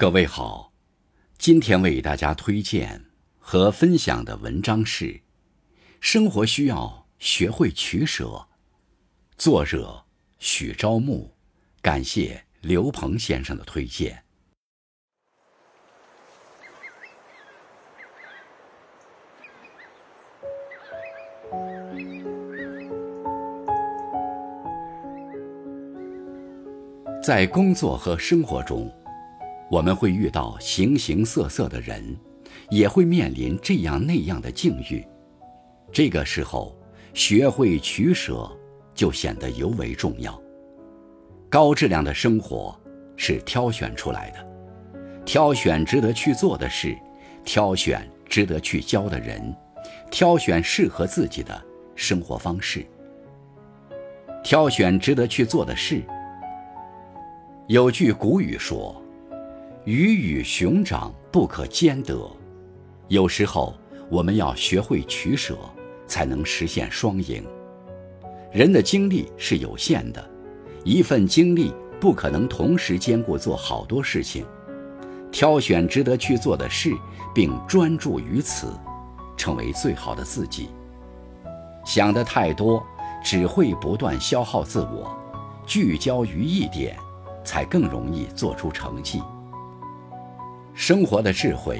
各位好，今天为大家推荐和分享的文章是《生活需要学会取舍》，作者许朝暮，感谢刘鹏先生的推荐。在工作和生活中，我们会遇到形形色色的人，也会面临这样那样的境遇。这个时候，学会取舍就显得尤为重要。高质量的生活是挑选出来的，挑选值得去做的事，挑选值得去交的人，挑选适合自己的生活方式，挑选值得去做的事。有句古语说：“鱼与熊掌不可兼得。”有时候，我们要学会取舍，才能实现双赢。人的精力是有限的，一份精力不可能同时兼顾做好多事情。挑选值得去做的事，并专注于此，成为最好的自己。想的太多，只会不断消耗自我。聚焦于一点。才更容易做出成绩。生活的智慧，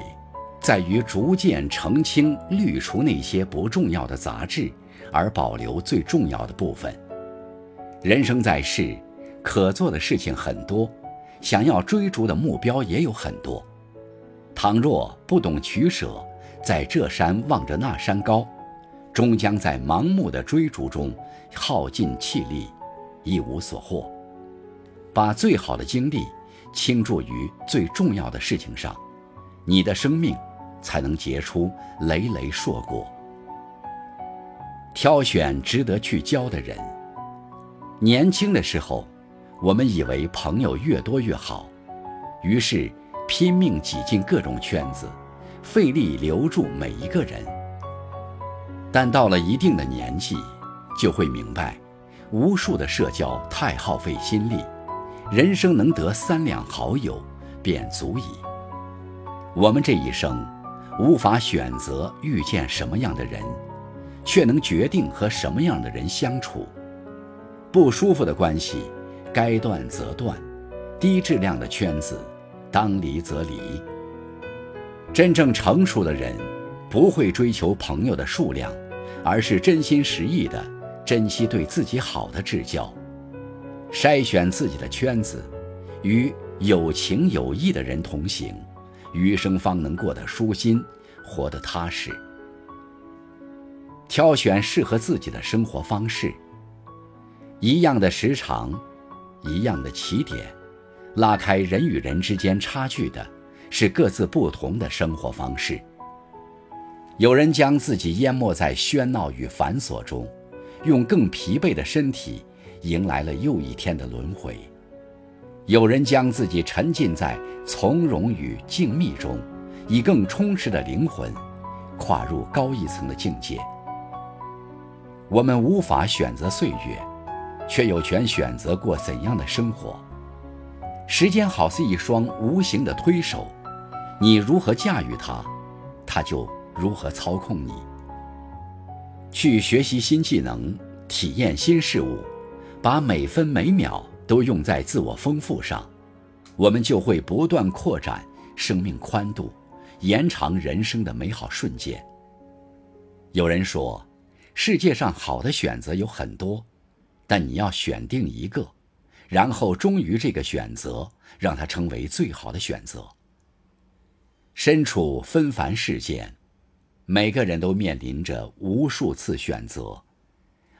在于逐渐澄清、滤除那些不重要的杂质，而保留最重要的部分。人生在世，可做的事情很多，想要追逐的目标也有很多。倘若不懂取舍，在这山望着那山高，终将在盲目的追逐中耗尽气力，一无所获。把最好的精力倾注于最重要的事情上，你的生命才能结出累累硕果。挑选值得去交的人。年轻的时候，我们以为朋友越多越好，于是拼命挤进各种圈子，费力留住每一个人。但到了一定的年纪，就会明白，无数的社交太耗费心力。人生能得三两好友，便足矣。我们这一生，无法选择遇见什么样的人，却能决定和什么样的人相处。不舒服的关系，该断则断；低质量的圈子，当离则离。真正成熟的人，不会追求朋友的数量，而是真心实意的珍惜对自己好的至交。筛选自己的圈子，与有情有义的人同行，余生方能过得舒心，活得踏实。挑选适合自己的生活方式。一样的时长，一样的起点，拉开人与人之间差距的，是各自不同的生活方式。有人将自己淹没在喧闹与繁琐中，用更疲惫的身体。迎来了又一天的轮回。有人将自己沉浸在从容与静谧中，以更充实的灵魂，跨入高一层的境界。我们无法选择岁月，却有权选择过怎样的生活。时间好似一双无形的推手，你如何驾驭它，它就如何操控你。去学习新技能，体验新事物。把每分每秒都用在自我丰富上，我们就会不断扩展生命宽度，延长人生的美好瞬间。有人说，世界上好的选择有很多，但你要选定一个，然后忠于这个选择，让它成为最好的选择。身处纷繁世间，每个人都面临着无数次选择。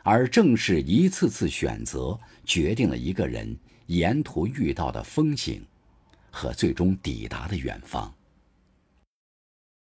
而正是一次次选择，决定了一个人沿途遇到的风景，和最终抵达的远方。